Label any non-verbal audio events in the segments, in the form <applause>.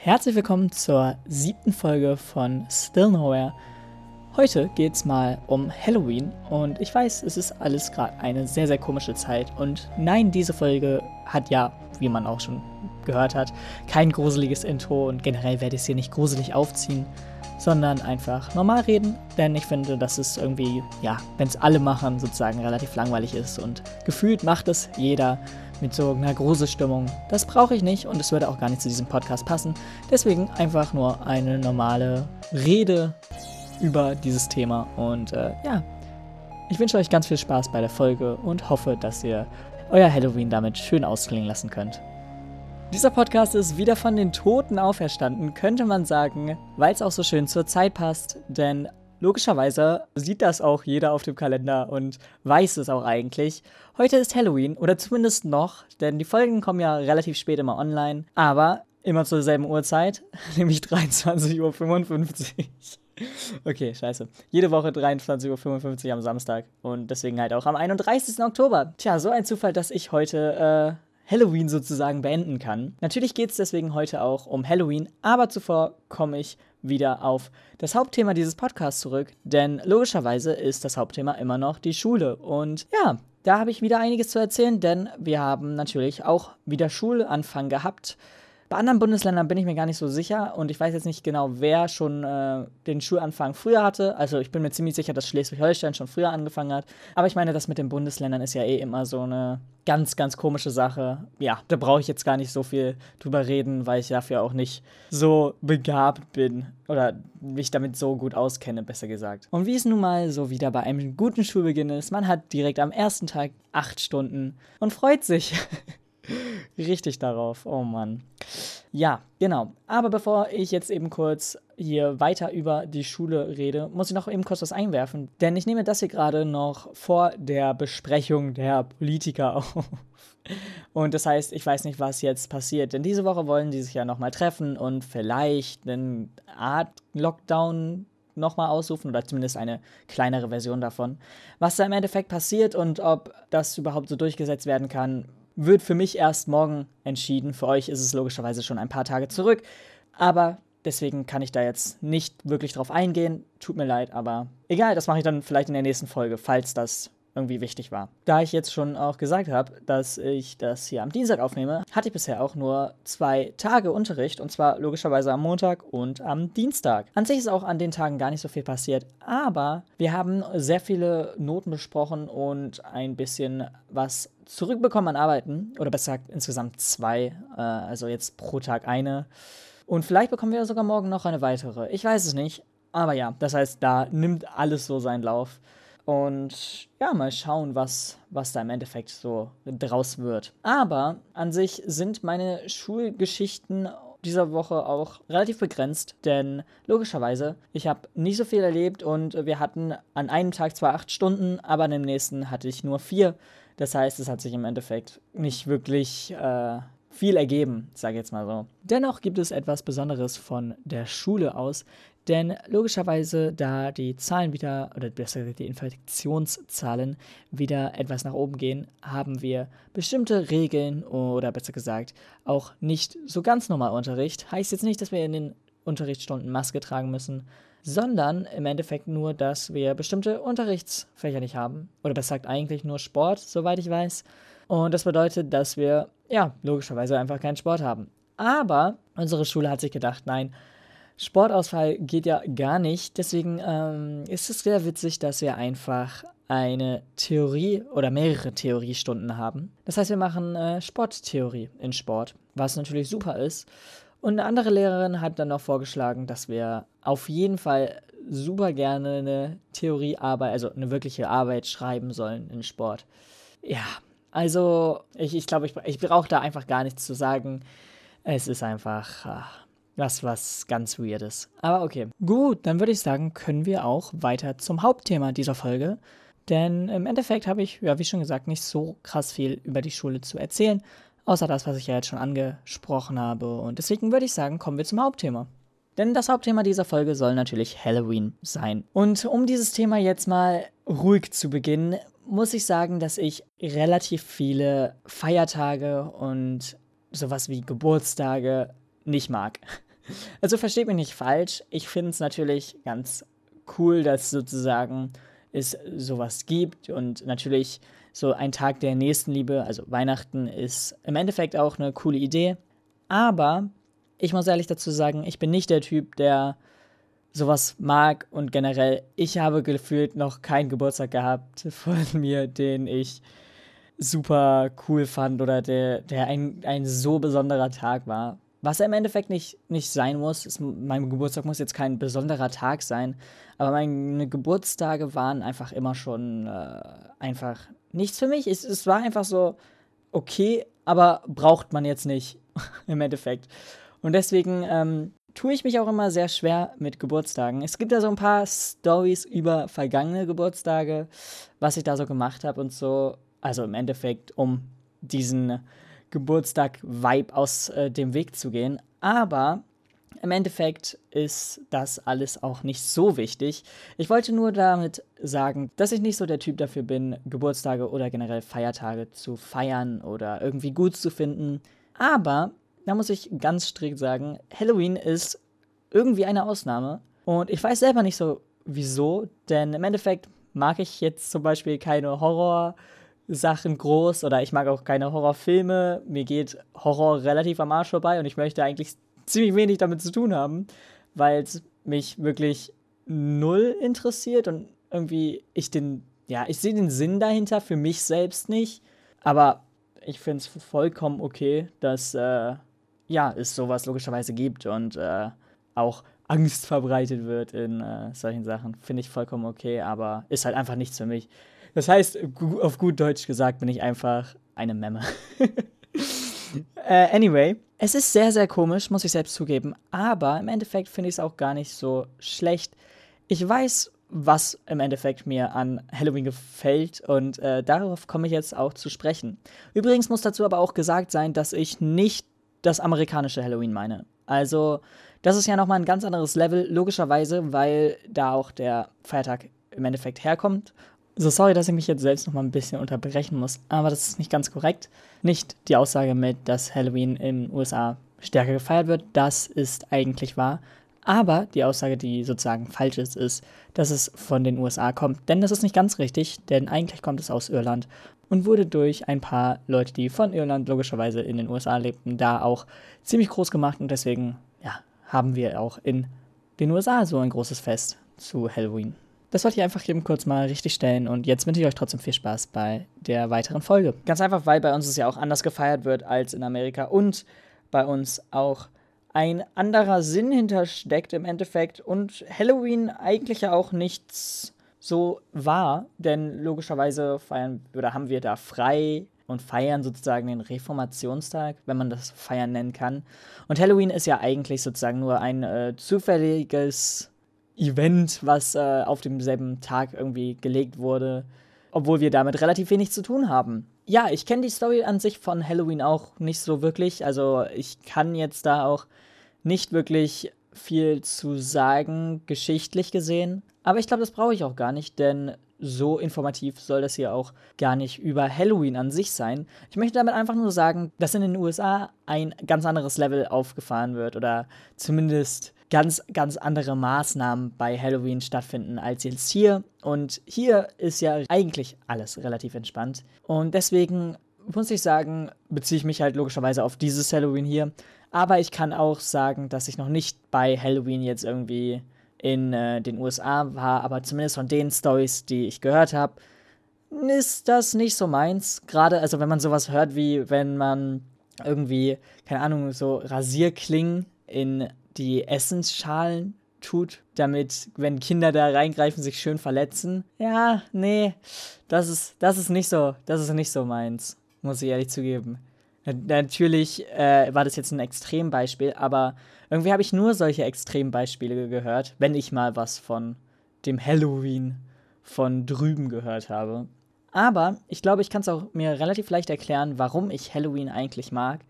Herzlich willkommen zur siebten Folge von Still Nowhere. Heute geht es mal um Halloween und ich weiß, es ist alles gerade eine sehr, sehr komische Zeit. Und nein, diese Folge hat ja, wie man auch schon gehört hat, kein gruseliges Intro und generell werde ich es hier nicht gruselig aufziehen, sondern einfach normal reden, denn ich finde, dass es irgendwie, ja, wenn es alle machen, sozusagen relativ langweilig ist und gefühlt macht es jeder mit so einer Gruselstimmung. Das brauche ich nicht und es würde auch gar nicht zu diesem Podcast passen. Deswegen einfach nur eine normale Rede über dieses Thema und äh, ja, ich wünsche euch ganz viel Spaß bei der Folge und hoffe, dass ihr euer Halloween damit schön ausklingen lassen könnt. Dieser Podcast ist wieder von den Toten auferstanden, könnte man sagen, weil es auch so schön zur Zeit passt, denn logischerweise sieht das auch jeder auf dem Kalender und weiß es auch eigentlich. Heute ist Halloween oder zumindest noch, denn die Folgen kommen ja relativ spät immer online, aber immer zur selben Uhrzeit, <laughs> nämlich 23.55 Uhr. <laughs> Okay, scheiße. Jede Woche 23.55 Uhr am Samstag und deswegen halt auch am 31. Oktober. Tja, so ein Zufall, dass ich heute äh, Halloween sozusagen beenden kann. Natürlich geht es deswegen heute auch um Halloween, aber zuvor komme ich wieder auf das Hauptthema dieses Podcasts zurück, denn logischerweise ist das Hauptthema immer noch die Schule. Und ja, da habe ich wieder einiges zu erzählen, denn wir haben natürlich auch wieder Schulanfang gehabt. Bei anderen Bundesländern bin ich mir gar nicht so sicher und ich weiß jetzt nicht genau, wer schon äh, den Schulanfang früher hatte. Also ich bin mir ziemlich sicher, dass Schleswig-Holstein schon früher angefangen hat. Aber ich meine, das mit den Bundesländern ist ja eh immer so eine ganz, ganz komische Sache. Ja, da brauche ich jetzt gar nicht so viel drüber reden, weil ich dafür auch nicht so begabt bin oder mich damit so gut auskenne, besser gesagt. Und wie es nun mal so wieder bei einem guten Schulbeginn ist, man hat direkt am ersten Tag acht Stunden und freut sich. <laughs> richtig darauf. Oh Mann. Ja, genau. Aber bevor ich jetzt eben kurz hier weiter über die Schule rede, muss ich noch eben kurz was einwerfen. Denn ich nehme das hier gerade noch vor der Besprechung der Politiker <laughs> auf. Und das heißt, ich weiß nicht, was jetzt passiert. Denn diese Woche wollen die sich ja nochmal treffen und vielleicht eine Art Lockdown nochmal ausrufen oder zumindest eine kleinere Version davon. Was da im Endeffekt passiert und ob das überhaupt so durchgesetzt werden kann, wird für mich erst morgen entschieden. Für euch ist es logischerweise schon ein paar Tage zurück. Aber deswegen kann ich da jetzt nicht wirklich drauf eingehen. Tut mir leid, aber egal, das mache ich dann vielleicht in der nächsten Folge, falls das irgendwie wichtig war. Da ich jetzt schon auch gesagt habe, dass ich das hier am Dienstag aufnehme, hatte ich bisher auch nur zwei Tage Unterricht und zwar logischerweise am Montag und am Dienstag. An sich ist auch an den Tagen gar nicht so viel passiert, aber wir haben sehr viele Noten besprochen und ein bisschen was zurückbekommen an Arbeiten oder besser gesagt insgesamt zwei, äh, also jetzt pro Tag eine. Und vielleicht bekommen wir sogar morgen noch eine weitere. Ich weiß es nicht. Aber ja, das heißt, da nimmt alles so seinen Lauf. Und ja, mal schauen, was, was da im Endeffekt so draus wird. Aber an sich sind meine Schulgeschichten dieser Woche auch relativ begrenzt, denn logischerweise, ich habe nicht so viel erlebt und wir hatten an einem Tag zwar acht Stunden, aber an dem nächsten hatte ich nur vier. Das heißt, es hat sich im Endeffekt nicht wirklich äh, viel ergeben, sage ich jetzt mal so. Dennoch gibt es etwas Besonderes von der Schule aus, denn logischerweise, da die Zahlen wieder, oder besser gesagt die Infektionszahlen wieder etwas nach oben gehen, haben wir bestimmte Regeln oder besser gesagt auch nicht so ganz normal Unterricht. Heißt jetzt nicht, dass wir in den Unterrichtsstunden Maske tragen müssen, sondern im Endeffekt nur, dass wir bestimmte Unterrichtsfächer nicht haben. Oder besser gesagt eigentlich nur Sport, soweit ich weiß. Und das bedeutet, dass wir, ja, logischerweise einfach keinen Sport haben. Aber unsere Schule hat sich gedacht, nein, Sportausfall geht ja gar nicht. Deswegen ähm, ist es sehr witzig, dass wir einfach eine Theorie oder mehrere Theoriestunden haben. Das heißt, wir machen äh, Sporttheorie in Sport, was natürlich super ist. Und eine andere Lehrerin hat dann noch vorgeschlagen, dass wir auf jeden Fall super gerne eine Theoriearbeit, also eine wirkliche Arbeit schreiben sollen in Sport. Ja, also ich, ich glaube, ich, ich brauche da einfach gar nichts zu sagen. Es ist einfach. Ach, was, was ganz Weirdes. Aber okay. Gut, dann würde ich sagen, können wir auch weiter zum Hauptthema dieser Folge. Denn im Endeffekt habe ich, ja, wie schon gesagt, nicht so krass viel über die Schule zu erzählen. Außer das, was ich ja jetzt schon angesprochen habe. Und deswegen würde ich sagen, kommen wir zum Hauptthema. Denn das Hauptthema dieser Folge soll natürlich Halloween sein. Und um dieses Thema jetzt mal ruhig zu beginnen, muss ich sagen, dass ich relativ viele Feiertage und sowas wie Geburtstage nicht mag. Also versteht mich nicht falsch. Ich finde es natürlich ganz cool, dass sozusagen es sowas gibt und natürlich so ein Tag der Nächstenliebe, also Weihnachten, ist im Endeffekt auch eine coole Idee. Aber ich muss ehrlich dazu sagen, ich bin nicht der Typ, der sowas mag und generell, ich habe gefühlt noch keinen Geburtstag gehabt von <laughs> mir, den ich super cool fand oder der, der ein, ein so besonderer Tag war. Was er im Endeffekt nicht, nicht sein muss, ist, mein Geburtstag muss jetzt kein besonderer Tag sein, aber meine Geburtstage waren einfach immer schon äh, einfach nichts für mich. Es, es war einfach so okay, aber braucht man jetzt nicht <laughs> im Endeffekt. Und deswegen ähm, tue ich mich auch immer sehr schwer mit Geburtstagen. Es gibt ja so ein paar Stories über vergangene Geburtstage, was ich da so gemacht habe und so. Also im Endeffekt, um diesen Geburtstag-Vibe aus äh, dem Weg zu gehen. Aber im Endeffekt ist das alles auch nicht so wichtig. Ich wollte nur damit sagen, dass ich nicht so der Typ dafür bin, Geburtstage oder generell Feiertage zu feiern oder irgendwie gut zu finden. Aber da muss ich ganz strikt sagen, Halloween ist irgendwie eine Ausnahme. Und ich weiß selber nicht so wieso, denn im Endeffekt mag ich jetzt zum Beispiel keine Horror-Sachen groß oder ich mag auch keine Horrorfilme. Mir geht Horror relativ am Arsch vorbei und ich möchte eigentlich ziemlich wenig damit zu tun haben, weil es mich wirklich null interessiert und irgendwie ich den, ja, ich sehe den Sinn dahinter für mich selbst nicht. Aber ich finde es vollkommen okay, dass äh, ja, es sowas logischerweise gibt und äh, auch Angst <laughs> verbreitet wird in äh, solchen Sachen. Finde ich vollkommen okay, aber ist halt einfach nichts für mich. Das heißt, auf gut Deutsch gesagt, bin ich einfach eine Memme. <laughs> äh, anyway, es ist sehr, sehr komisch, muss ich selbst zugeben, aber im Endeffekt finde ich es auch gar nicht so schlecht. Ich weiß, was im Endeffekt mir an Halloween gefällt und äh, darauf komme ich jetzt auch zu sprechen. Übrigens muss dazu aber auch gesagt sein, dass ich nicht das amerikanische Halloween meine. Also, das ist ja nochmal ein ganz anderes Level, logischerweise, weil da auch der Feiertag im Endeffekt herkommt. So, sorry, dass ich mich jetzt selbst nochmal ein bisschen unterbrechen muss, aber das ist nicht ganz korrekt. Nicht die Aussage mit, dass Halloween in den USA stärker gefeiert wird, das ist eigentlich wahr. Aber die Aussage, die sozusagen falsch ist, ist, dass es von den USA kommt. Denn das ist nicht ganz richtig, denn eigentlich kommt es aus Irland und wurde durch ein paar Leute, die von Irland logischerweise in den USA lebten, da auch ziemlich groß gemacht und deswegen ja, haben wir auch in den USA so ein großes Fest zu Halloween. Das wollte ich einfach eben kurz mal richtig stellen und jetzt wünsche ich euch trotzdem viel Spaß bei der weiteren Folge. Ganz einfach, weil bei uns es ja auch anders gefeiert wird als in Amerika und bei uns auch ein anderer Sinn hintersteckt im Endeffekt und Halloween eigentlich ja auch nichts so war, denn logischerweise feiern oder haben wir da frei und feiern sozusagen den Reformationstag, wenn man das feiern nennen kann. Und Halloween ist ja eigentlich sozusagen nur ein äh, zufälliges Event, was äh, auf demselben Tag irgendwie gelegt wurde, obwohl wir damit relativ wenig zu tun haben. Ja, ich kenne die Story an sich von Halloween auch nicht so wirklich. Also ich kann jetzt da auch nicht wirklich viel zu sagen, geschichtlich gesehen. Aber ich glaube, das brauche ich auch gar nicht, denn so informativ soll das hier auch gar nicht über Halloween an sich sein. Ich möchte damit einfach nur sagen, dass in den USA ein ganz anderes Level aufgefahren wird oder zumindest ganz, ganz andere Maßnahmen bei Halloween stattfinden als jetzt hier. Und hier ist ja eigentlich alles relativ entspannt. Und deswegen muss ich sagen, beziehe ich mich halt logischerweise auf dieses Halloween hier. Aber ich kann auch sagen, dass ich noch nicht bei Halloween jetzt irgendwie in äh, den USA war, aber zumindest von den Stories, die ich gehört habe, ist das nicht so meins. Gerade, also wenn man sowas hört, wie wenn man irgendwie, keine Ahnung, so Rasierklingen in die Essensschalen tut, damit, wenn Kinder da reingreifen, sich schön verletzen. Ja, nee, das ist, das ist nicht so, das ist nicht so meins, muss ich ehrlich zugeben. Natürlich äh, war das jetzt ein Extrembeispiel, aber irgendwie habe ich nur solche Extrembeispiele gehört, wenn ich mal was von dem Halloween von drüben gehört habe. Aber ich glaube, ich kann es auch mir relativ leicht erklären, warum ich Halloween eigentlich mag.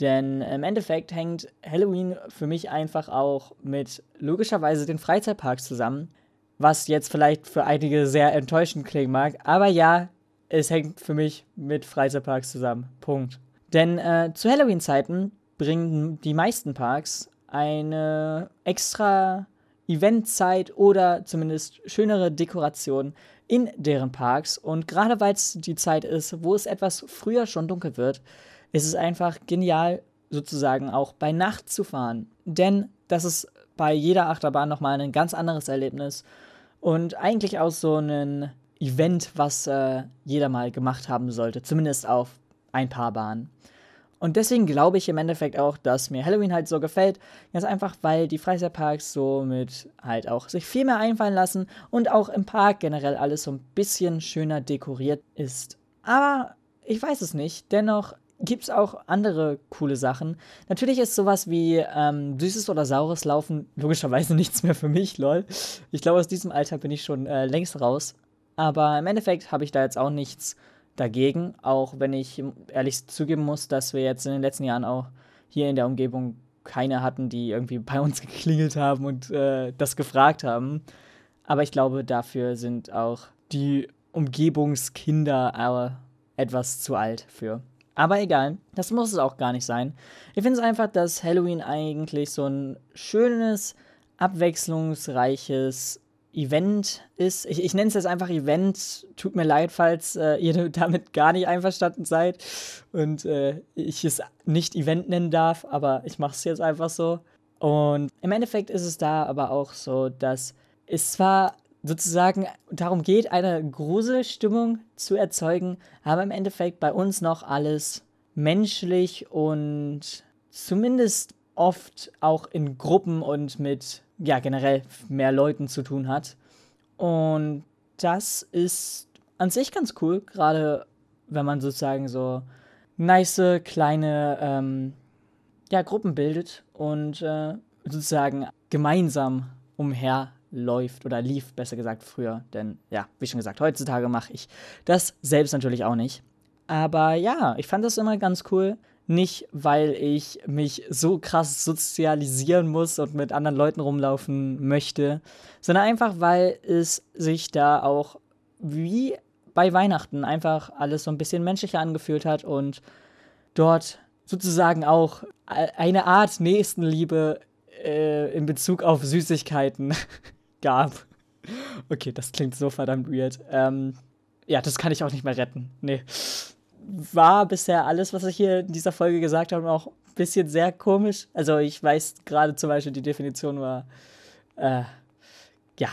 Denn im Endeffekt hängt Halloween für mich einfach auch mit logischerweise den Freizeitparks zusammen. Was jetzt vielleicht für einige sehr enttäuschend klingen mag. Aber ja, es hängt für mich mit Freizeitparks zusammen. Punkt. Denn äh, zu Halloween-Zeiten bringen die meisten Parks eine extra Eventzeit oder zumindest schönere Dekoration in deren Parks. Und gerade weil es die Zeit ist, wo es etwas früher schon dunkel wird, ist es einfach genial, sozusagen auch bei Nacht zu fahren. Denn das ist bei jeder Achterbahn nochmal ein ganz anderes Erlebnis und eigentlich auch so ein Event, was äh, jeder mal gemacht haben sollte, zumindest auf ein paar Bahnen. Und deswegen glaube ich im Endeffekt auch, dass mir Halloween halt so gefällt. Ganz einfach, weil die Freizeitparks so mit halt auch sich viel mehr einfallen lassen und auch im Park generell alles so ein bisschen schöner dekoriert ist. Aber ich weiß es nicht. Dennoch gibt es auch andere coole Sachen. Natürlich ist sowas wie ähm, süßes oder saures Laufen logischerweise <laughs> nichts mehr für mich, lol. Ich glaube, aus diesem Alter bin ich schon äh, längst raus. Aber im Endeffekt habe ich da jetzt auch nichts dagegen, auch wenn ich ehrlich zugeben muss, dass wir jetzt in den letzten Jahren auch hier in der Umgebung keine hatten, die irgendwie bei <laughs> uns geklingelt haben und äh, das gefragt haben. Aber ich glaube, dafür sind auch die Umgebungskinder äh, etwas zu alt für. Aber egal, das muss es auch gar nicht sein. Ich finde es einfach, dass Halloween eigentlich so ein schönes, abwechslungsreiches Event ist. Ich, ich nenne es jetzt einfach Event. Tut mir leid, falls äh, ihr <laughs> damit gar nicht einverstanden seid und äh, ich es nicht Event nennen darf, aber ich mache es jetzt einfach so. Und im Endeffekt ist es da aber auch so, dass es zwar sozusagen darum geht, eine Gruselstimmung zu erzeugen, aber im Endeffekt bei uns noch alles menschlich und zumindest oft auch in Gruppen und mit ja, generell mehr Leuten zu tun hat. Und das ist an sich ganz cool, gerade wenn man sozusagen so nice kleine ähm, ja, Gruppen bildet und äh, sozusagen gemeinsam umherläuft oder lief, besser gesagt, früher. Denn ja, wie schon gesagt, heutzutage mache ich das selbst natürlich auch nicht. Aber ja, ich fand das immer ganz cool, nicht, weil ich mich so krass sozialisieren muss und mit anderen Leuten rumlaufen möchte, sondern einfach, weil es sich da auch wie bei Weihnachten einfach alles so ein bisschen menschlicher angefühlt hat und dort sozusagen auch eine Art Nächstenliebe äh, in Bezug auf Süßigkeiten <laughs> gab. Okay, das klingt so verdammt weird. Ähm, ja, das kann ich auch nicht mehr retten. Nee war bisher alles, was ich hier in dieser Folge gesagt habe, auch ein bisschen sehr komisch. Also ich weiß gerade zum Beispiel, die Definition war, äh, ja,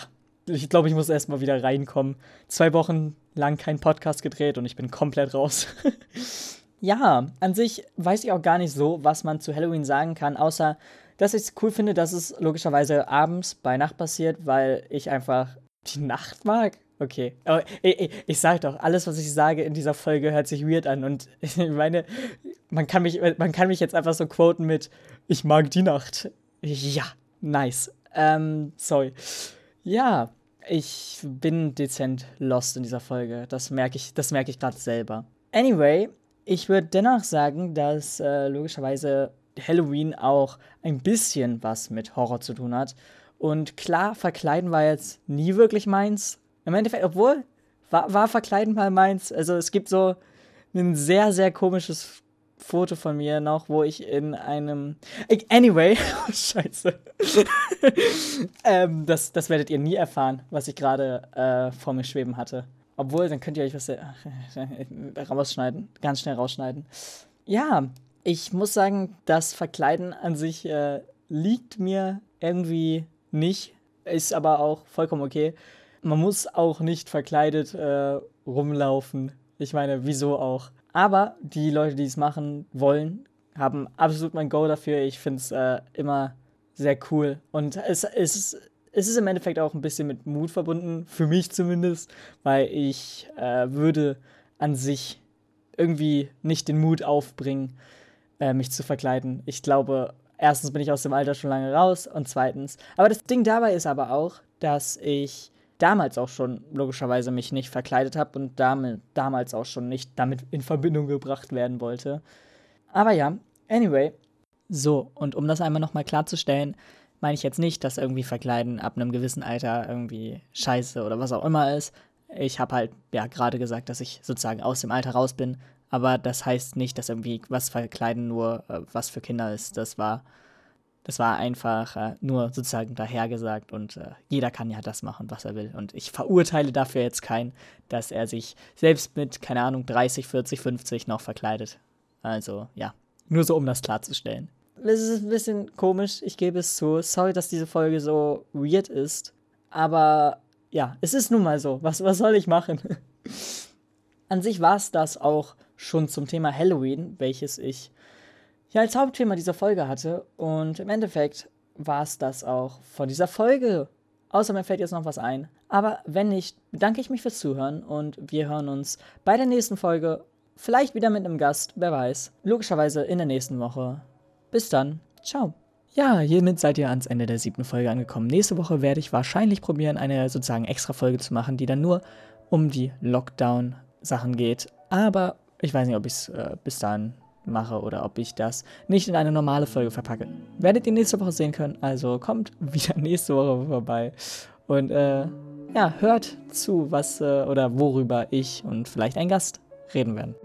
ich glaube, ich muss erstmal wieder reinkommen. Zwei Wochen lang kein Podcast gedreht und ich bin komplett raus. <laughs> ja, an sich weiß ich auch gar nicht so, was man zu Halloween sagen kann, außer dass ich es cool finde, dass es logischerweise abends bei Nacht passiert, weil ich einfach die Nacht mag. Okay. Aber ich, ich, ich sag doch, alles, was ich sage in dieser Folge, hört sich weird an. Und <laughs> ich meine, man kann mich, man kann mich jetzt einfach so quoten mit Ich mag die Nacht. Ja, nice. Ähm, sorry. Ja, ich bin dezent lost in dieser Folge. Das merke ich, das ich gerade selber. Anyway, ich würde dennoch sagen, dass äh, logischerweise Halloween auch ein bisschen was mit Horror zu tun hat. Und klar, verkleiden war jetzt nie wirklich meins. Im Endeffekt, obwohl, war, war Verkleiden mal meins. Also es gibt so ein sehr, sehr komisches Foto von mir noch, wo ich in einem. Anyway, <laughs> oh, scheiße. <laughs> ähm, das, das werdet ihr nie erfahren, was ich gerade äh, vor mir schweben hatte. Obwohl, dann könnt ihr euch was äh, <laughs> rausschneiden, ganz schnell rausschneiden. Ja, ich muss sagen, das Verkleiden an sich äh, liegt mir irgendwie nicht, ist aber auch vollkommen okay man muss auch nicht verkleidet äh, rumlaufen. Ich meine, wieso auch? Aber die Leute, die es machen wollen, haben absolut mein Go dafür. Ich finde es äh, immer sehr cool. Und es, es, es ist im Endeffekt auch ein bisschen mit Mut verbunden, für mich zumindest, weil ich äh, würde an sich irgendwie nicht den Mut aufbringen, äh, mich zu verkleiden. Ich glaube, erstens bin ich aus dem Alter schon lange raus und zweitens, aber das Ding dabei ist aber auch, dass ich damals auch schon logischerweise mich nicht verkleidet habe und damit, damals auch schon nicht damit in Verbindung gebracht werden wollte. Aber ja, anyway. So, und um das einmal nochmal klarzustellen, meine ich jetzt nicht, dass irgendwie Verkleiden ab einem gewissen Alter irgendwie scheiße oder was auch immer ist. Ich habe halt ja gerade gesagt, dass ich sozusagen aus dem Alter raus bin, aber das heißt nicht, dass irgendwie was Verkleiden nur äh, was für Kinder ist. Das war das war einfach äh, nur sozusagen dahergesagt und äh, jeder kann ja das machen, was er will. Und ich verurteile dafür jetzt keinen, dass er sich selbst mit, keine Ahnung, 30, 40, 50 noch verkleidet. Also ja, nur so, um das klarzustellen. Es ist ein bisschen komisch, ich gebe es zu. Sorry, dass diese Folge so weird ist. Aber ja, es ist nun mal so. Was, was soll ich machen? <laughs> An sich war es das auch schon zum Thema Halloween, welches ich ja als Hauptthema dieser Folge hatte. Und im Endeffekt war es das auch von dieser Folge. Außer mir fällt jetzt noch was ein. Aber wenn nicht, bedanke ich mich fürs Zuhören und wir hören uns bei der nächsten Folge. Vielleicht wieder mit einem Gast, wer weiß. Logischerweise in der nächsten Woche. Bis dann. Ciao. Ja, hiermit seid ihr ans Ende der siebten Folge angekommen. Nächste Woche werde ich wahrscheinlich probieren, eine sozusagen extra Folge zu machen, die dann nur um die Lockdown-Sachen geht. Aber ich weiß nicht, ob ich es äh, bis dahin mache oder ob ich das nicht in eine normale Folge verpacke. Werdet ihr nächste Woche sehen können. Also kommt <laughs> wieder nächste Woche vorbei und äh, ja, hört zu, was äh, oder worüber ich und vielleicht ein Gast reden werden.